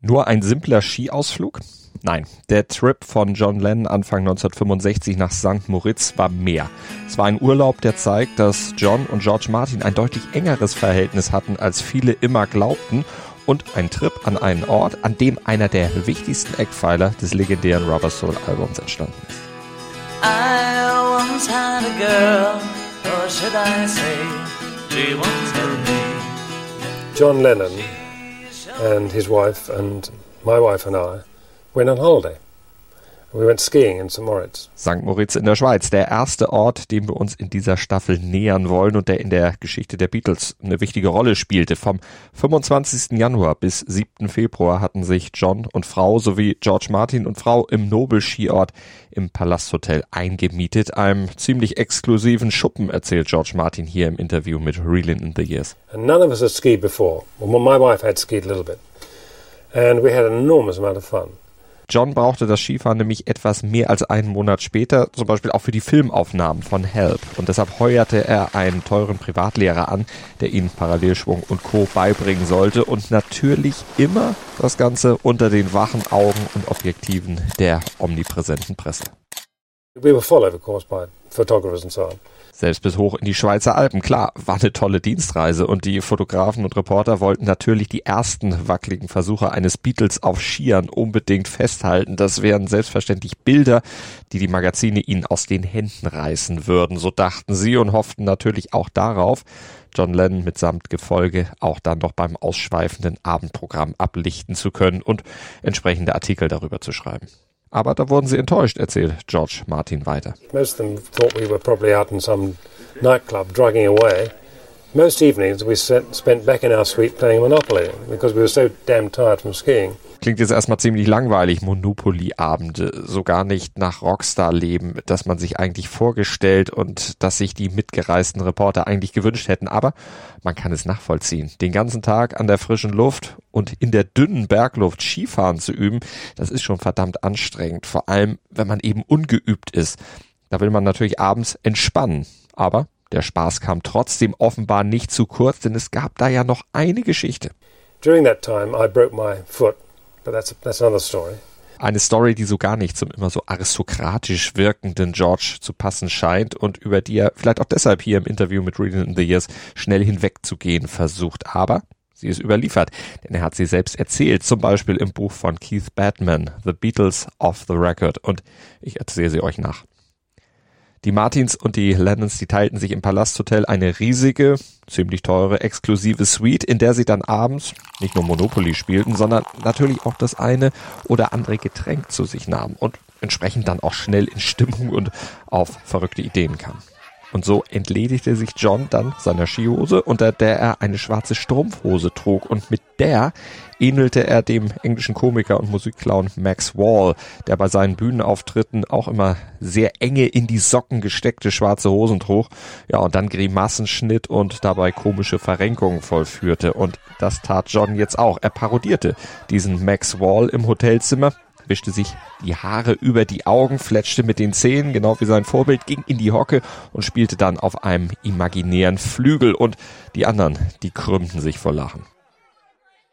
Nur ein simpler Skiausflug? Nein, der Trip von John Lennon Anfang 1965 nach St. Moritz war mehr. Es war ein Urlaub, der zeigt, dass John und George Martin ein deutlich engeres Verhältnis hatten, als viele immer glaubten und ein Trip an einen Ort, an dem einer der wichtigsten Eckpfeiler des legendären Rubber Soul Albums entstanden ist. I once had a girl, or should I say, she once had me. John Lennon and his wife and my wife and I went on holiday. We went skiing in St. Moritz. St. Moritz in der Schweiz, der erste Ort, dem wir uns in dieser Staffel nähern wollen und der in der Geschichte der Beatles eine wichtige Rolle spielte. Vom 25. Januar bis 7. Februar hatten sich John und Frau sowie George Martin und Frau im Nobel-Skiort im Palasthotel eingemietet, einem ziemlich exklusiven Schuppen, erzählt George Martin hier im Interview mit Reelin in the Years. And none of us had skied before. Well, my wife had skied a little bit. And we had an enormous amount of fun. John brauchte das Skifahren nämlich etwas mehr als einen Monat später, zum Beispiel auch für die Filmaufnahmen von Help. Und deshalb heuerte er einen teuren Privatlehrer an, der ihn Parallelschwung und Co. beibringen sollte. Und natürlich immer das Ganze unter den wachen Augen und Objektiven der omnipräsenten Presse. We were followed, of course, by photographers and so on. Selbst bis hoch in die Schweizer Alpen. Klar, war eine tolle Dienstreise und die Fotografen und Reporter wollten natürlich die ersten wackeligen Versuche eines Beatles auf Skiern unbedingt festhalten. Das wären selbstverständlich Bilder, die die Magazine ihnen aus den Händen reißen würden. So dachten sie und hofften natürlich auch darauf, John Lennon mitsamt Gefolge auch dann noch beim ausschweifenden Abendprogramm ablichten zu können und entsprechende Artikel darüber zu schreiben. Aber da wurden sie enttäuscht, erzählt George Martin weiter. Most of them thought we were probably out in some nightclub drugging away. Most evenings we spent back in our suite playing Monopoly because we were so damn tired from skiing. Klingt jetzt erstmal ziemlich langweilig, Monopoly-Abende, so gar nicht nach Rockstar-Leben, das man sich eigentlich vorgestellt und das sich die mitgereisten Reporter eigentlich gewünscht hätten. Aber man kann es nachvollziehen. Den ganzen Tag an der frischen Luft und in der dünnen Bergluft Skifahren zu üben, das ist schon verdammt anstrengend. Vor allem, wenn man eben ungeübt ist. Da will man natürlich abends entspannen. Aber der Spaß kam trotzdem offenbar nicht zu kurz, denn es gab da ja noch eine Geschichte. During that time, I broke my foot, but that's that's another story. Eine Story, die so gar nicht zum immer so aristokratisch wirkenden George zu passen scheint und über die er vielleicht auch deshalb hier im Interview mit Reading in the Years schnell hinwegzugehen versucht. Aber sie ist überliefert, denn er hat sie selbst erzählt, zum Beispiel im Buch von Keith Batman, The Beatles off the Record. Und ich erzähle sie euch nach. Die Martins und die Lennons, die teilten sich im Palasthotel eine riesige, ziemlich teure, exklusive Suite, in der sie dann abends nicht nur Monopoly spielten, sondern natürlich auch das eine oder andere Getränk zu sich nahmen und entsprechend dann auch schnell in Stimmung und auf verrückte Ideen kamen. Und so entledigte sich John dann seiner Skihose, unter der er eine schwarze Strumpfhose trug. Und mit der ähnelte er dem englischen Komiker und Musikclown Max Wall, der bei seinen Bühnenauftritten auch immer sehr enge in die Socken gesteckte schwarze Hosen trug. Ja, und dann Grimassenschnitt und dabei komische Verrenkungen vollführte. Und das tat John jetzt auch. Er parodierte diesen Max Wall im Hotelzimmer wischte sich die Haare über die Augen, fletschte mit den Zähnen, genau wie sein Vorbild, ging in die Hocke und spielte dann auf einem imaginären Flügel und die anderen, die krümmten sich vor Lachen.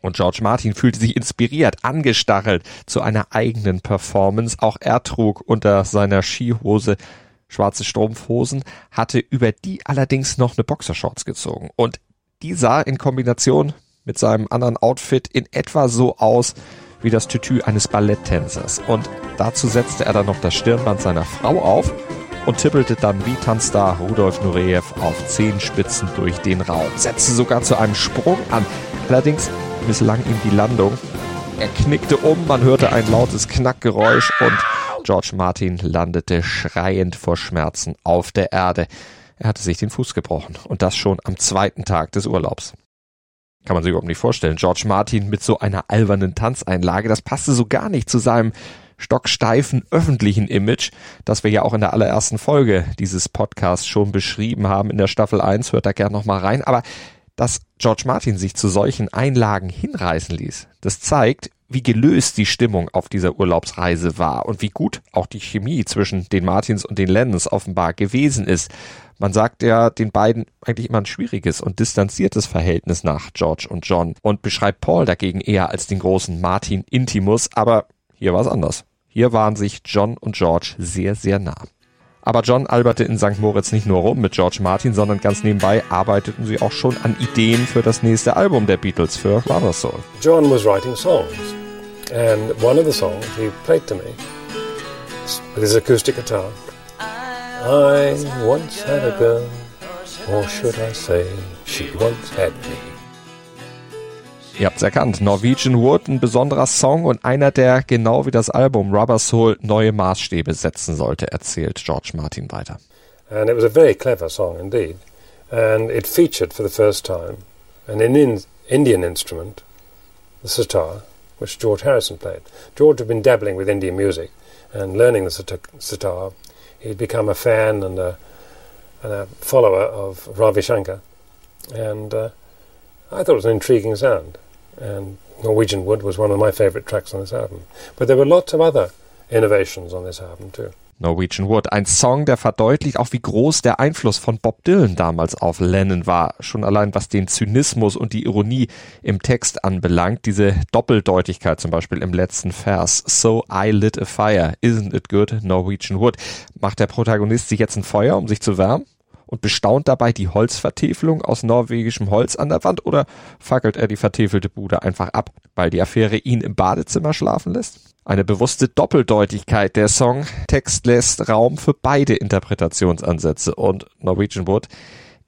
Und George Martin fühlte sich inspiriert, angestachelt zu einer eigenen Performance. Auch er trug unter seiner Skihose schwarze Strumpfhosen, hatte über die allerdings noch eine Boxershorts gezogen. Und die sah in Kombination mit seinem anderen Outfit in etwa so aus, wie das Tütü eines Balletttänzers. Und dazu setzte er dann noch das Stirnband seiner Frau auf und tippelte dann wie Tanzstar Rudolf Nureyev auf Zehenspitzen durch den Raum. Setzte sogar zu einem Sprung an. Allerdings misslang ihm die Landung. Er knickte um, man hörte ein lautes Knackgeräusch und George Martin landete schreiend vor Schmerzen auf der Erde. Er hatte sich den Fuß gebrochen und das schon am zweiten Tag des Urlaubs. Kann man sich überhaupt nicht vorstellen. George Martin mit so einer albernen Tanzeinlage, das passte so gar nicht zu seinem stocksteifen öffentlichen Image, das wir ja auch in der allerersten Folge dieses Podcasts schon beschrieben haben in der Staffel 1. Hört da gerne nochmal rein. Aber Dass George Martin sich zu solchen Einlagen hinreißen ließ, das zeigt, wie gelöst die Stimmung auf dieser Urlaubsreise war und wie gut auch die Chemie zwischen den Martins und den Lennons offenbar gewesen ist. Man sagt ja den beiden eigentlich immer ein schwieriges und distanziertes Verhältnis nach George und John und beschreibt Paul dagegen eher als den großen Martin Intimus, aber hier war es anders. Hier waren sich John und George sehr, sehr nah. Aber John alberte in St. Moritz nicht nur rum mit George Martin, sondern ganz nebenbei arbeiteten sie auch schon an Ideen für das nächste Album der Beatles, für Rubber Soul. John was writing songs, and one of the songs he played to me with his acoustic guitar. I once had a girl, or should I say, she once had me. Ihr habt's erkannt, Norwegian Wood, ein besonderer Song und einer, der genau wie das Album Rubber Soul neue Maßstäbe setzen sollte, erzählt George Martin weiter. And it was a very clever song indeed. And it featured for the first time an in Indian instrument, the sitar, which George Harrison played. George had been dabbling with Indian music and learning the sitar. He'd become a fan and a, and a follower of Ravi Shankar. And uh, I thought it was an intriguing sound. and Norwegian Wood was one of my favourite tracks on this album. But there were lots of other innovations on this album too. Norwegian Wood, ein Song, der verdeutlicht auch, wie groß der Einfluss von Bob Dylan damals auf Lennon war. Schon allein was den Zynismus und die Ironie im Text anbelangt. Diese Doppeldeutigkeit zum Beispiel im letzten Vers. So I lit a fire, isn't it good, Norwegian Wood. Macht der Protagonist sich jetzt ein Feuer, um sich zu wärmen? Und bestaunt dabei die Holzvertäfelung aus norwegischem Holz an der Wand oder fackelt er die vertäfelte Bude einfach ab, weil die Affäre ihn im Badezimmer schlafen lässt? Eine bewusste Doppeldeutigkeit der Songtext lässt Raum für beide Interpretationsansätze und Norwegian Wood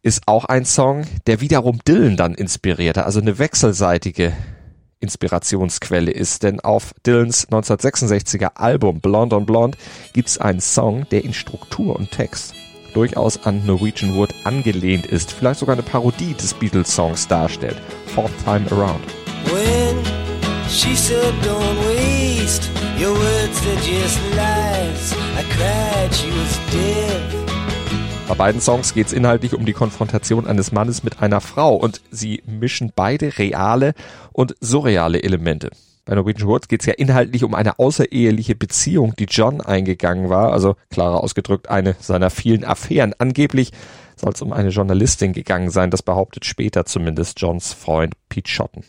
ist auch ein Song, der wiederum Dylan dann inspirierte, also eine wechselseitige Inspirationsquelle ist, denn auf Dylans 1966er Album Blonde on Blonde gibt's einen Song, der in Struktur und Text durchaus an Norwegian Wood angelehnt ist, vielleicht sogar eine Parodie des Beatles-Songs darstellt. Fourth Time Around. When she said don't waste your words are just lies I cried she was dead bei beiden Songs geht es inhaltlich um die Konfrontation eines Mannes mit einer Frau und sie mischen beide reale und surreale Elemente. Bei Norwegian Wood geht es ja inhaltlich um eine außereheliche Beziehung, die John eingegangen war, also klarer ausgedrückt eine seiner vielen Affären. Angeblich soll es um eine Journalistin gegangen sein, das behauptet später zumindest Johns Freund Pete Schotten.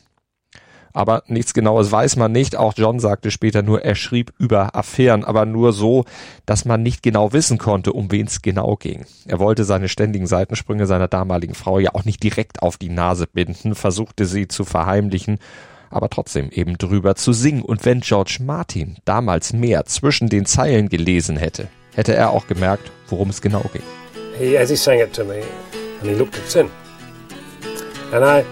Aber nichts Genaues weiß man nicht. Auch John sagte später nur, er schrieb über Affären, aber nur so, dass man nicht genau wissen konnte, um wen es genau ging. Er wollte seine ständigen Seitensprünge seiner damaligen Frau ja auch nicht direkt auf die Nase binden, versuchte sie zu verheimlichen aber trotzdem eben drüber zu singen. Und wenn George Martin damals mehr zwischen den Zeilen gelesen hätte, hätte er auch gemerkt, worum es genau ging. He, as he sang it to me, and he looked at Sin, and I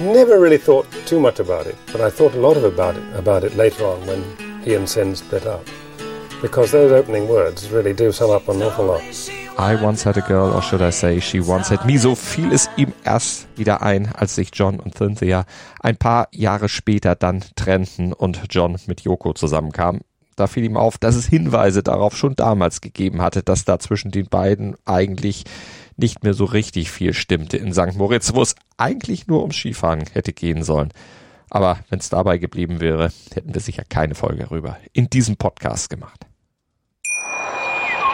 never really thought too much about it, but I thought a lot of about it about it later on when he and Sin split up, because those opening words really do sum up an awful lot. I once had a girl, or should I say, she once had me. So fiel es ihm erst wieder ein, als sich John und Cynthia ein paar Jahre später dann trennten und John mit Yoko zusammenkam. Da fiel ihm auf, dass es Hinweise darauf schon damals gegeben hatte, dass da zwischen den beiden eigentlich nicht mehr so richtig viel stimmte in St. Moritz, wo es eigentlich nur ums Skifahren hätte gehen sollen. Aber wenn es dabei geblieben wäre, hätten wir sicher keine Folge darüber in diesem Podcast gemacht.